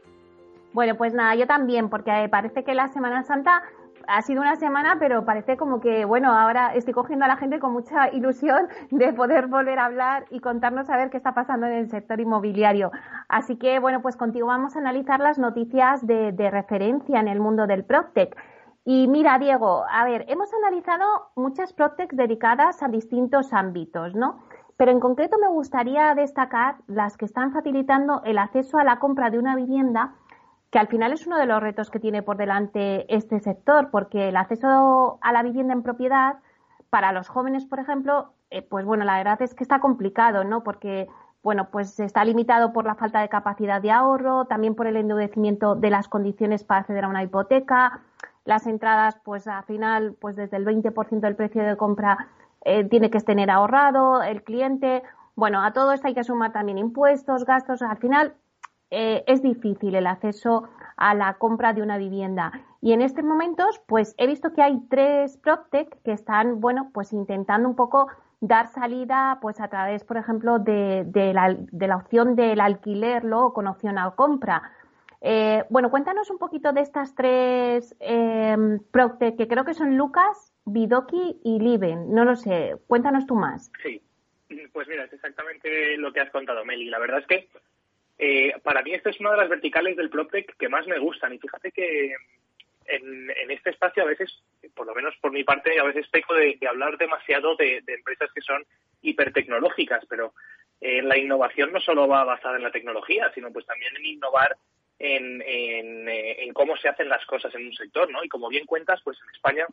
Speaker 2: Bueno, pues nada, yo también, porque parece que la Semana Santa ha sido una semana, pero parece como que, bueno, ahora estoy cogiendo a la gente con mucha ilusión de poder volver a hablar y contarnos a ver qué está pasando en el sector inmobiliario. Así que, bueno, pues contigo vamos a analizar las noticias de, referencia en el mundo del PropTech. Y mira, Diego, a ver, hemos analizado muchas PropTech dedicadas a distintos ámbitos, ¿no? Pero en concreto me gustaría destacar las que están facilitando el acceso a la compra de una vivienda que al final es uno de los retos que tiene por delante este sector, porque el acceso a la vivienda en propiedad para los jóvenes, por ejemplo, eh, pues bueno, la verdad es que está complicado, ¿no? Porque bueno, pues está limitado por la falta de capacidad de ahorro, también por el endurecimiento de las condiciones para acceder a una hipoteca. Las entradas, pues al final, pues desde el 20% del precio de compra eh, tiene que tener ahorrado el cliente. Bueno, a todo esto hay que sumar también impuestos, gastos. Al final eh, es difícil el acceso a la compra de una vivienda. Y en estos momentos, pues he visto que hay tres PropTech que están, bueno, pues intentando un poco dar salida pues a través, por ejemplo, de, la, de la, opción del alquiler luego con opción a compra. Eh, bueno, cuéntanos un poquito de estas tres eh, que creo que son Lucas, Bidoki y Liven. No lo sé, cuéntanos tú más.
Speaker 6: Sí, pues mira, es exactamente lo que has contado, Meli. La verdad es que eh, para mí esta es una de las verticales del PropTech que más me gustan. Y fíjate que en, este espacio a veces, por lo menos por mi parte, a veces peco de, hablar demasiado de, empresas que son hipertecnológicas, pero eh, la innovación no solo va basada en la tecnología, sino pues también en innovar eh, en, cómo se hacen las cosas en un sector, ¿no? Y como bien cuentas, pues en España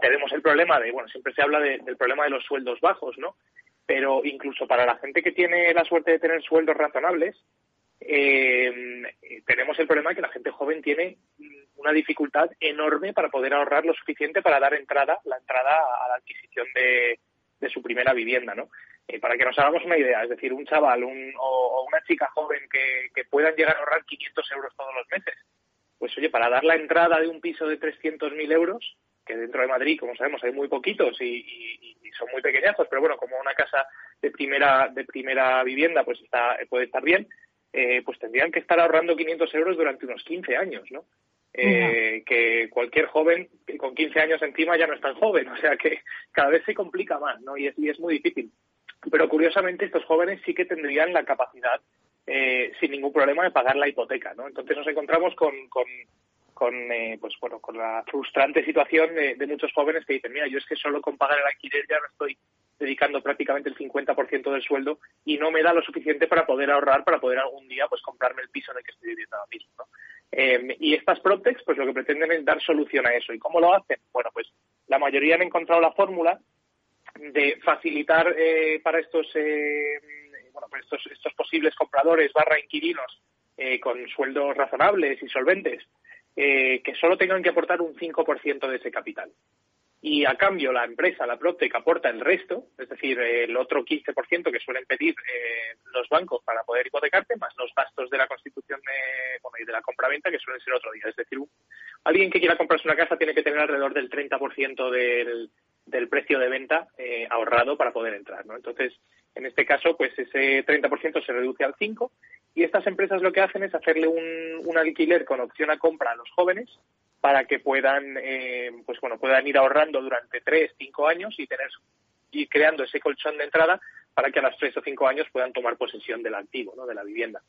Speaker 6: tenemos el problema de, bueno, siempre se habla del problema de los sueldos bajos, ¿no? Pero incluso para la gente que tiene la suerte de tener sueldos razonables, eh, tenemos el problema de que la gente joven tiene una dificultad enorme para poder ahorrar lo suficiente para dar entrada, la entrada a la adquisición de, su primera vivienda, ¿no? Eh, para que nos hagamos una idea, es decir, un chaval o, una chica joven que, puedan llegar a ahorrar 500 euros todos los meses, pues oye, para dar la entrada de un piso de 300.000 euros, que dentro de Madrid, como sabemos, hay muy poquitos y, son muy pequeñazos, pero bueno, como una casa de primera de primera vivienda, pues está puede estar bien, eh, pues tendrían que estar ahorrando 500 euros durante unos 15 años, ¿no? Eh, que cualquier joven con 15 años encima ya no es tan joven, o sea que cada vez se complica más, ¿no? Y es, y es muy difícil. Pero curiosamente estos jóvenes sí que tendrían la capacidad eh, sin ningún problema de pagar la hipoteca, ¿no? Entonces nos encontramos con, con, con eh, pues bueno, con la frustrante situación de, muchos jóvenes que dicen, mira, yo es que solo con pagar el alquiler ya no estoy dedicando prácticamente el 50% del sueldo y no me da lo suficiente para poder ahorrar para poder algún día pues comprarme el piso en el que estoy viviendo ahora mismo. ¿no? Eh, y estas Protex, pues lo que pretenden es dar solución a eso. ¿Y cómo lo hacen? Bueno, pues la mayoría han encontrado la fórmula de facilitar eh, para estos, eh, bueno, para estos, estos posibles compradores barra inquilinos con sueldos razonables y solventes, que solo tengan que aportar un 5% de ese capital y a cambio la empresa, la Protec, aporta el resto, es decir, el otro 15% que suelen pedir eh, los bancos para poder hipotecarte, más los gastos de la constitución de, bueno, y de la compraventa, que suelen ser otro día. Es decir, alguien que quiera comprarse una casa tiene que tener alrededor del 30% del, del precio de venta eh, ahorrado para poder entrar. ¿no? Entonces, en este caso, pues ese 30% se reduce al 5% y estas empresas lo que hacen es hacerle un, un alquiler con opción a compra a los jóvenes para que puedan, eh, pues bueno, puedan ir ahorrando durante tres, cinco años y tener y creando ese colchón de entrada para que a los tres o cinco años puedan tomar posesión del activo, ¿no? De la vivienda.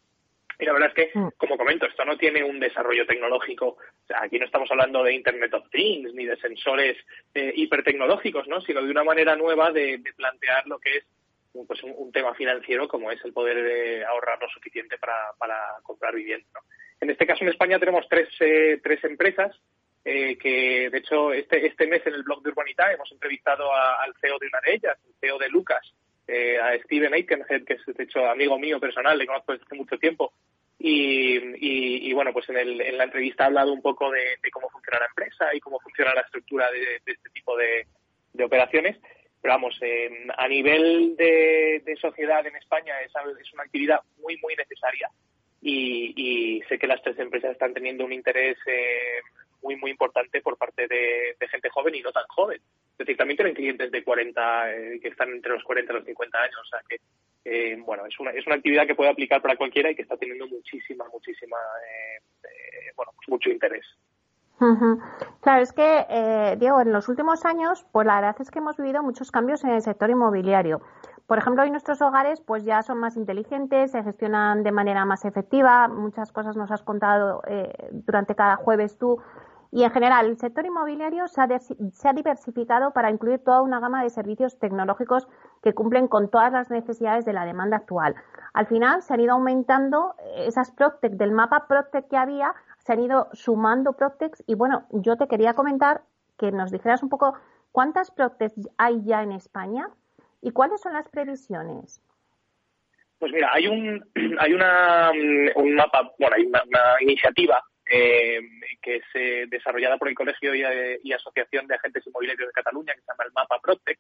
Speaker 6: Y la verdad es que, mm. como comento, esto no tiene un desarrollo tecnológico. O sea, aquí no estamos hablando de Internet of Things ni de sensores eh, hipertecnológicos, ¿no? Sino de una manera nueva de, plantear lo que es pues un, tema financiero como es el poder eh, ahorrar lo suficiente para, comprar vivienda. En este caso, en España tenemos tres, eh, tres empresas eh, que, de hecho, este, este mes en el blog de Urbanita hemos entrevistado al CEO de una de ellas, el CEO de Lucas, eh, a Steven Aikenhead, que es, de hecho, amigo mío personal, le conozco desde hace mucho tiempo. Y, bueno, pues en, el, en, la entrevista ha hablado un poco de, cómo funciona la empresa y cómo funciona la estructura de, este tipo de, operaciones. Pero vamos, a nivel de, sociedad en España es, una actividad muy, muy necesaria y, sé que las tres empresas están teniendo un interés eh, muy, muy importante por parte de, gente joven y no tan joven. Es decir, también tienen clientes de 40, eh, que están entre los 40 y los 50 años, o sea que, eh, bueno, es una, es una actividad que puede aplicar para cualquiera y que está teniendo muchísima, muchísima, bueno, pues mucho interés.
Speaker 2: Claro, es que, Diego, en los últimos años, pues la verdad es que hemos vivido muchos cambios en el sector inmobiliario. Por ejemplo, hoy nuestros hogares pues ya son más inteligentes, se gestionan de manera más efectiva, muchas cosas nos has contado eh, durante cada jueves tú. Y en general, el sector inmobiliario se ha, diversificado para incluir toda una gama de servicios tecnológicos que cumplen con todas las necesidades de la demanda actual. Al final, se han ido aumentando esas Proctec del mapa Proctec que había se han ido sumando Proctex y bueno, yo te quería comentar que nos dijeras un poco cuántas Proctex hay ya en España y cuáles son las previsiones.
Speaker 6: Pues mira, hay un hay una un mapa, bueno, hay una, iniciativa eh, que es eh, desarrollada por el Colegio y, Asociación de Agentes Inmobiliarios de Cataluña, que se llama el Mapa Protec,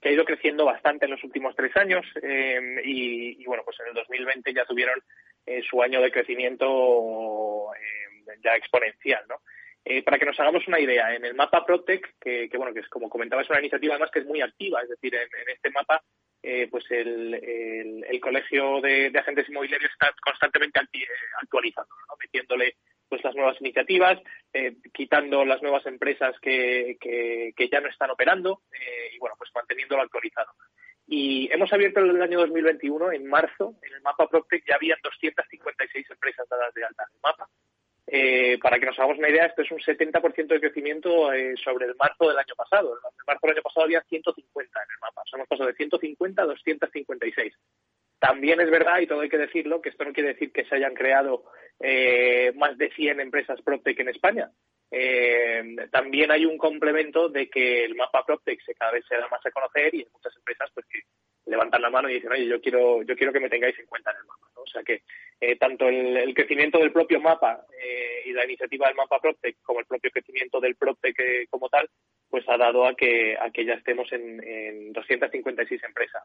Speaker 6: que ha ido creciendo bastante en los últimos tres años eh, y, bueno, pues en el 2020 ya tuvieron su año de crecimiento ya exponencial, ¿no? para que nos hagamos una idea, en el mapa Protec, que, bueno, que es como comentaba, es una iniciativa además que es muy activa, es decir, en este mapa eh, pues el, el, colegio de, agentes inmobiliarios está constantemente actualizando, metiéndole pues las nuevas iniciativas, eh, quitando las nuevas empresas que, que, ya no están operando eh, y bueno pues manteniéndolo actualizado. Y hemos abierto el año 2021 en marzo en el mapa Proctec ya habían 256 empresas dadas de alta en el mapa eh, para que nos hagamos una idea, esto es un 70% de crecimiento eh, sobre el marzo del año pasado. En marzo del año pasado había 150 en el mapa. Hemos pasado de 150 a 256. También es verdad, y todo hay que decirlo, que esto no quiere decir que se hayan creado eh, más de 100 empresas PropTech en España. también hay un complemento de que el mapa PropTech cada vez se da más a conocer y hay muchas empresas pues que levantan la mano y dicen, oye, yo quiero, yo quiero que me tengáis en cuenta en el mapa. O sea que eh, tanto el, crecimiento del propio mapa eh, y la iniciativa del mapa PropTech como el propio crecimiento del PropTech eh, como tal, pues ha dado a que, a que ya estemos en, en 256 empresas.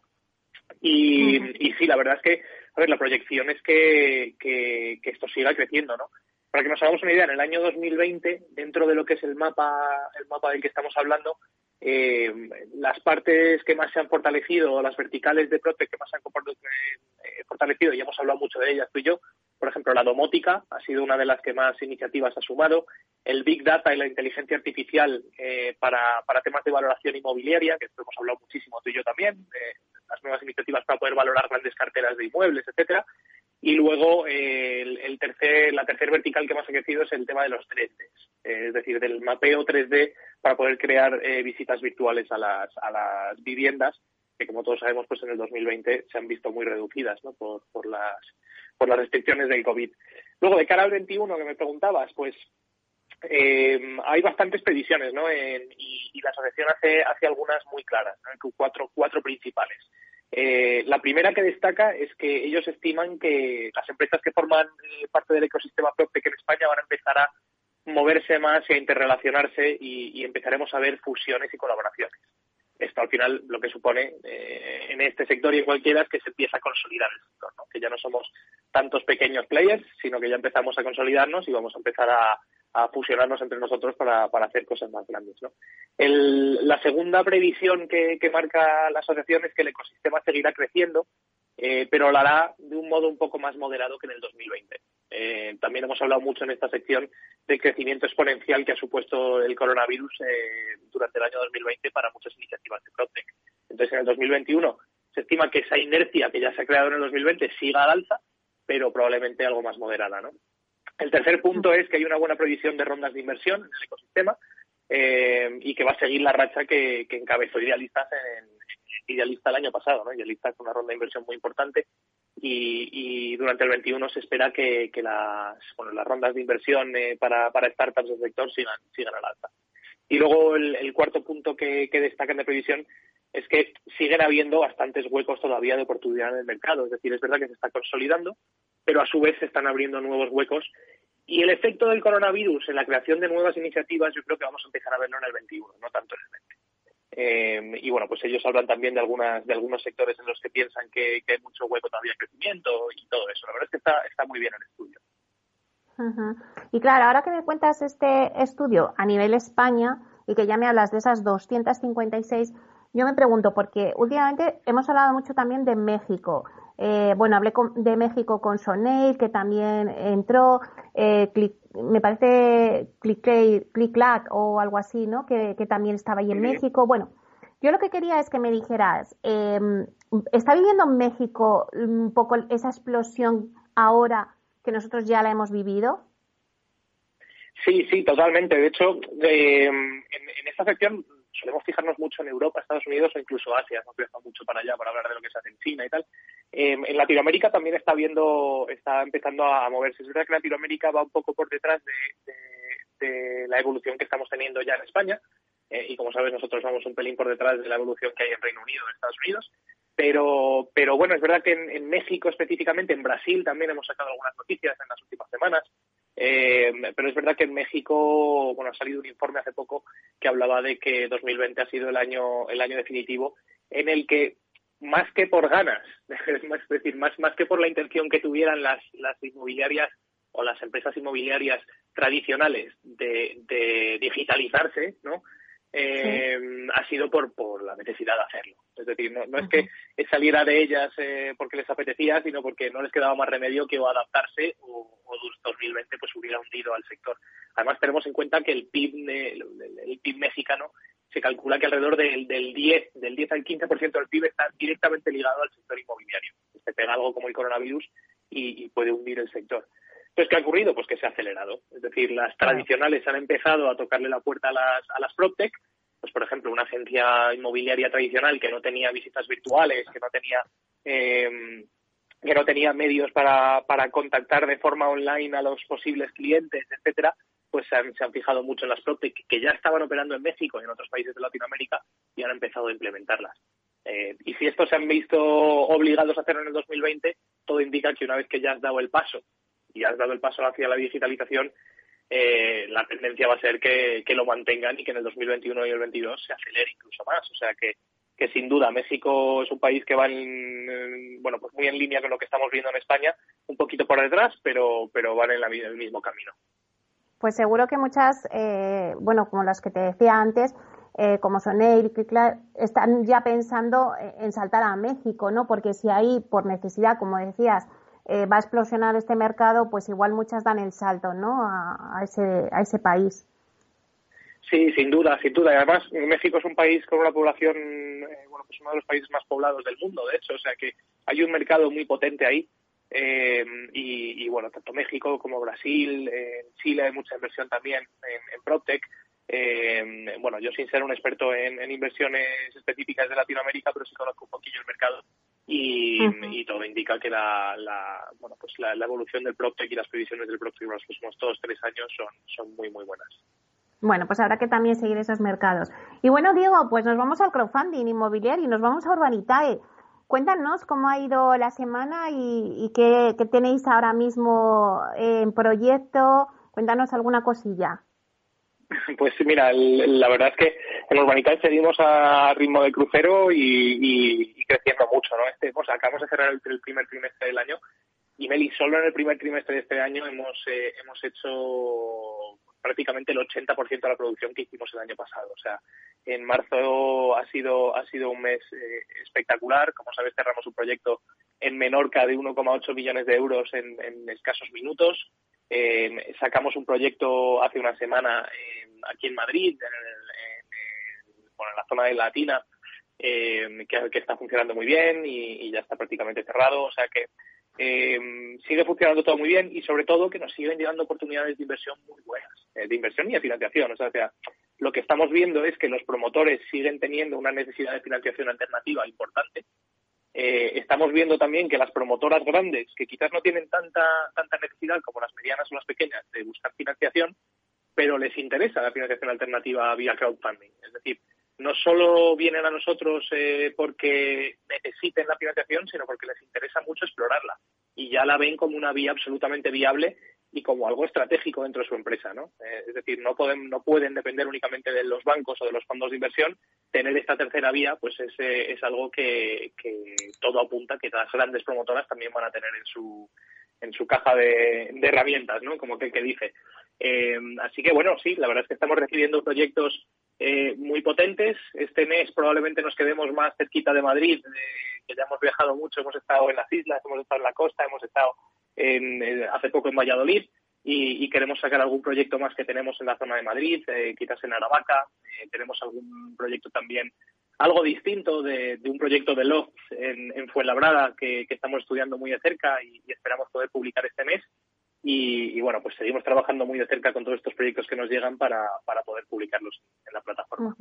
Speaker 6: Y, y, sí, la verdad es que, a ver, la proyección es que, que, que esto siga creciendo, ¿no? Para que nos hagamos una idea, en el año 2020, dentro de lo que es el mapa, el mapa del que estamos hablando, eh, las partes que más se han fortalecido, las verticales de Prote que más se han eh, fortalecido, y hemos hablado mucho de ellas tú y yo, por ejemplo, la domótica ha sido una de las que más iniciativas ha sumado, el Big Data y la inteligencia artificial eh, para, para, temas de valoración inmobiliaria, que esto hemos hablado muchísimo tú y yo también, eh, las nuevas iniciativas para poder valorar grandes carteras de inmuebles, etcétera, y luego eh, el, tercer, la tercera vertical que más ha crecido es el tema de los 3D, eh, es decir, del mapeo 3D para poder crear eh, visitas virtuales a las, a las viviendas, que como todos sabemos, pues en el 2020 se han visto muy reducidas por, por, las, por las restricciones del COVID. Luego, de cara al 21, que me preguntabas, pues hay bastantes previsiones, ¿no? y, la asociación hace, hace algunas muy claras, cuatro, cuatro principales. Eh, la primera que destaca es que ellos estiman que las empresas que forman eh, parte del ecosistema PropTech en España van a empezar a moverse más y a interrelacionarse y, empezaremos a ver fusiones y colaboraciones. Esto al final lo que supone eh, en este sector y en cualquiera es que se empieza a consolidar el sector, que ya no somos tantos pequeños players, sino que ya empezamos a consolidarnos y vamos a empezar a, a fusionarnos entre nosotros para, para hacer cosas más grandes. ¿no? El, la segunda previsión que, que, marca la asociación es que el ecosistema seguirá creciendo, eh, pero lo hará de un modo un poco más moderado que en el 2020. Eh, también hemos hablado mucho en esta sección del crecimiento exponencial que ha supuesto el coronavirus eh, durante el año 2020 para muchas iniciativas de PropTech. Entonces, en el 2021 se estima que esa inercia que ya se ha creado en el 2020 siga al alza, pero probablemente algo más moderada, ¿no? El tercer punto es que hay una buena previsión de rondas de inversión en el ecosistema eh, y que va a seguir la racha que, encabezó Idealistas en, Idealista el año pasado. ¿no? Idealista es una ronda de inversión muy importante y, durante el 21 se espera que, las, bueno, las rondas de inversión eh, para, para startups del sector sigan, sigan al alza. Y luego el, cuarto punto que, que destacan de previsión es que siguen habiendo bastantes huecos todavía de oportunidad en el mercado. Es decir, es verdad que se está consolidando, pero a su vez se están abriendo nuevos huecos. Y el efecto del coronavirus en la creación de nuevas iniciativas yo creo que vamos a empezar a verlo en el 21, no tanto en el 20. Eh, y bueno, pues ellos hablan también de algunas de algunos sectores en los que piensan que, hay mucho hueco todavía de crecimiento y todo eso. La verdad es que está, está muy bien el estudio.
Speaker 2: Y claro, ahora que me cuentas este estudio a nivel España y que ya me hablas de esas 256, yo me pregunto, porque últimamente hemos hablado mucho también de México. Eh, bueno, hablé de México con Soneil, que también entró, eh, me parece ClickLack o algo así, ¿no? Que, también estaba ahí en México. Bueno, yo lo que quería es que me dijeras, em, ¿está viviendo en México un poco esa explosión ahora que nosotros ya la hemos vivido?
Speaker 6: Sí, sí, totalmente. De hecho, em, en, esta sección solemos fijarnos mucho en Europa, Estados Unidos o incluso Asia, hemos viajado mucho para allá para hablar de lo que se hace en China y tal. Em, en Latinoamérica también está viendo, está empezando a moverse. Es verdad que Latinoamérica va un poco por detrás de, la evolución que estamos teniendo ya en España. Eh, y como sabes, nosotros vamos un pelín por detrás de la evolución que hay en Reino Unido, en Estados Unidos. Pero, pero bueno, es verdad que en, México específicamente, en Brasil también hemos sacado algunas noticias en las últimas semanas. Eh, pero es verdad que en México, bueno, ha salido un informe hace poco que hablaba de que 2020 ha sido el año, el año definitivo en el que más que por ganas, es decir, más, más que por la intención que tuvieran las, las inmobiliarias o las empresas inmobiliarias tradicionales de, de digitalizarse, ¿no? Eh, ha sido por, por la necesidad de hacerlo. Es decir, no, no es que saliera de ellas eh, porque les apetecía, sino porque no les quedaba más remedio que o adaptarse o, o 2020 pues hubiera hundido al sector. Además, tenemos en cuenta que el PIB, el, PIB mexicano se calcula que alrededor del, del 10, del 10 al 15% del PIB está directamente ligado al sector inmobiliario. Se pega algo como el coronavirus y, y puede hundir el sector. Entonces, ¿qué ha ocurrido? Pues que se ha acelerado. Es decir, las tradicionales han empezado a tocarle la puerta a las, a las PropTech. Pues, por ejemplo, una agencia inmobiliaria tradicional que no tenía visitas virtuales, que no tenía, eh, que no tenía medios para, para contactar de forma online a los posibles clientes, etcétera, pues se han, se han fijado mucho en las PropTech que ya estaban operando en México y en otros países de Latinoamérica y han empezado a implementarlas. Eh, y si estos se han visto obligados a hacerlo en el 2020, todo indica que una vez que ya has dado el paso y has dado el paso hacia la digitalización, eh, la tendencia va a ser que, lo mantengan y que en el 2021 y el 2022 se acelere incluso más. O sea que, que sin duda México es un país que va en, bueno, pues muy en línea con lo que estamos viendo en España, un poquito por detrás, pero, pero van en, la, el mismo camino.
Speaker 2: Pues seguro que muchas, eh, bueno, como las que te decía antes, eh, como son y están ya pensando en saltar a México, ¿no? Porque si ahí, por necesidad, como decías, eh, va a explosionar este mercado, pues igual muchas dan el salto, ¿no? A, ese, a ese país.
Speaker 6: Sí, sin duda, sin duda. Y además, México es un país con una población, eh, bueno, pues uno de los países más poblados del mundo, de hecho, o sea que hay un mercado muy potente ahí. Eh, y, bueno, tanto México como Brasil, en Chile hay mucha inversión también en, en PropTech. bueno, yo sin ser un experto en, inversiones específicas de Latinoamérica, pero sí conozco un poquillo el mercado y, todo indica que la, bueno pues la, evolución del PropTech y las previsiones del PropTech en los próximos dos tres años son, son muy muy buenas.
Speaker 2: Bueno, pues habrá que también seguir esos mercados. Y bueno, Diego, pues nos vamos al crowdfunding inmobiliario y nos vamos a Urbanitae. Cuéntanos cómo ha ido la semana y, qué, qué, tenéis ahora mismo en proyecto. Cuéntanos alguna cosilla.
Speaker 6: Pues mira, la verdad es que en Urbanitae seguimos a ritmo de crucero y, creciendo mucho, ¿no? Este, pues acabamos de cerrar el, primer trimestre del año y Meli, solo en el primer trimestre de este año hemos, eh, hemos hecho prácticamente el 80% de la producción que hicimos el año pasado. O sea, en marzo ha sido, ha sido un mes eh, espectacular. Como sabes, cerramos un proyecto en Menorca de 1,8 millones de euros en escasos minutos. Eh, sacamos un proyecto hace una semana aquí en Madrid, en, la zona de Latina, eh, que, está funcionando muy bien y, ya está prácticamente cerrado. O sea que eh, sigue funcionando todo muy bien y sobre todo que nos siguen llegando oportunidades de inversión muy buenas, de inversión y de financiación. O sea, o sea, lo que estamos viendo es que los promotores siguen teniendo una necesidad de financiación alternativa importante eh, estamos viendo también que las promotoras grandes, que quizás no tienen tanta, tanta necesidad como las medianas o las pequeñas de buscar financiación, pero les interesa la financiación alternativa vía crowdfunding. Es decir, no solo vienen a nosotros eh, porque necesiten la financiación, sino porque les interesa mucho explorarla y ya la ven como una vía absolutamente viable y como algo estratégico dentro de su empresa, ¿no? Eh, es decir, no pueden, no pueden depender únicamente de los bancos o de los fondos de inversión. Tener esta tercera vía, pues es, eh, es algo que, que, todo apunta que las grandes promotoras también van a tener en su en su caja de, herramientas, ¿no? Como que, que dice. Eh, así que bueno, sí, la verdad es que estamos recibiendo proyectos muy potentes. Este mes probablemente nos quedemos más cerquita de Madrid, que ya hemos viajado mucho, hemos estado en las islas, hemos estado en la costa, hemos estado en, eh, hace poco en Valladolid y, queremos sacar algún proyecto más que tenemos en la zona de Madrid, eh, quizás en Aravaca. Eh, tenemos algún proyecto también, algo distinto de, un proyecto de Loft en, en Fuenlabrada que, estamos estudiando muy de cerca y, esperamos poder publicar este mes. Y, bueno, pues seguimos trabajando muy de cerca con todos estos proyectos que nos llegan para, para poder publicarlos en la plataforma.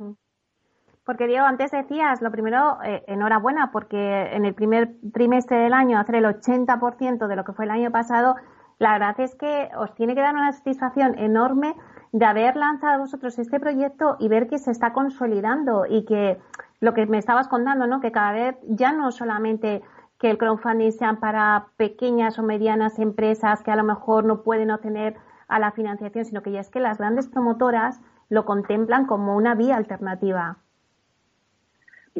Speaker 2: porque Diego, antes decías, lo primero, eh, enhorabuena, porque en el primer trimestre del año hacer el 80% de lo que fue el año pasado, la verdad es que os tiene que dar una satisfacción enorme de haber lanzado vosotros este proyecto y ver que se está consolidando y que lo que me estabas contando, ¿no? Que cada vez ya no solamente que el crowdfunding sean para pequeñas o medianas empresas que a lo mejor no pueden obtener a la financiación, sino que ya es que las grandes promotoras lo contemplan como una vía alternativa.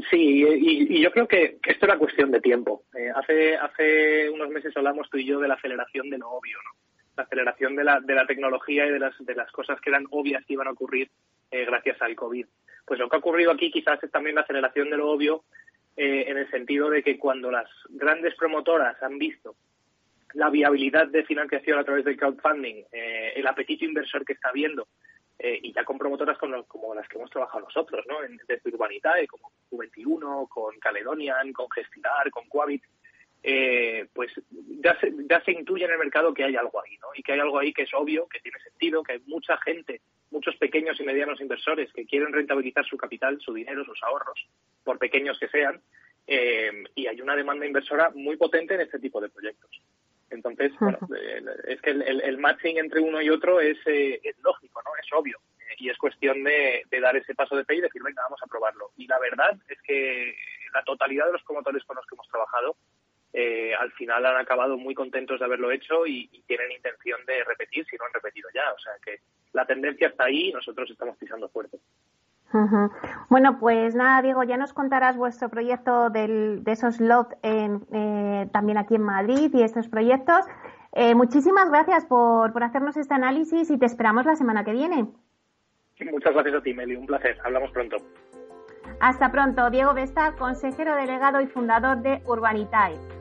Speaker 6: Sí, y, yo creo que, esto es una cuestión de tiempo. Eh, hace, hace unos meses hablamos tú y yo de la aceleración de lo obvio, ¿no? La aceleración de la, de la tecnología y de las, de las cosas que eran obvias que iban a ocurrir eh, gracias al COVID. Pues lo que ha ocurrido aquí quizás es también la aceleración de lo obvio eh, en el sentido de que cuando las grandes promotoras han visto la viabilidad de financiación a través del crowdfunding, el apetito inversor que está habiendo eh, y ya con promotoras como las que hemos trabajado nosotros, ¿no? En, desde Urbanitae, como Q21, con Caledonian, con Gestilar, con Coavit, eh, pues ya se, ya se intuye en el mercado que hay algo ahí, ¿no? Y que hay algo ahí que es obvio, que tiene sentido, que hay mucha gente, muchos pequeños y medianos inversores que quieren rentabilizar su capital, su dinero, sus ahorros, por pequeños que sean, eh, y hay una demanda inversora muy potente en este tipo de proyectos. Entonces, bueno, eh, es que el, matching entre uno y otro es, eh, es lógico, ¿no? Es obvio. y es cuestión de, dar ese paso de fe y decir, venga, vamos a probarlo. Y la verdad es que la totalidad de los promotores con los que hemos trabajado eh, al final han acabado muy contentos de haberlo hecho y, tienen intención de repetir si no han repetido ya. O sea que la tendencia está ahí y nosotros estamos pisando fuerte.
Speaker 2: Bueno, pues nada, Diego, ya nos contarás vuestro proyecto del, de esos LOT en, eh, también aquí en Madrid y estos proyectos. Eh, muchísimas gracias por, por hacernos este análisis y te esperamos la semana que viene.
Speaker 6: Muchas gracias a ti, Meli. Un placer. Hablamos pronto.
Speaker 2: Hasta pronto. Diego Vesta, consejero delegado y fundador de Urbanitae.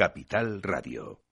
Speaker 1: Capital Radio.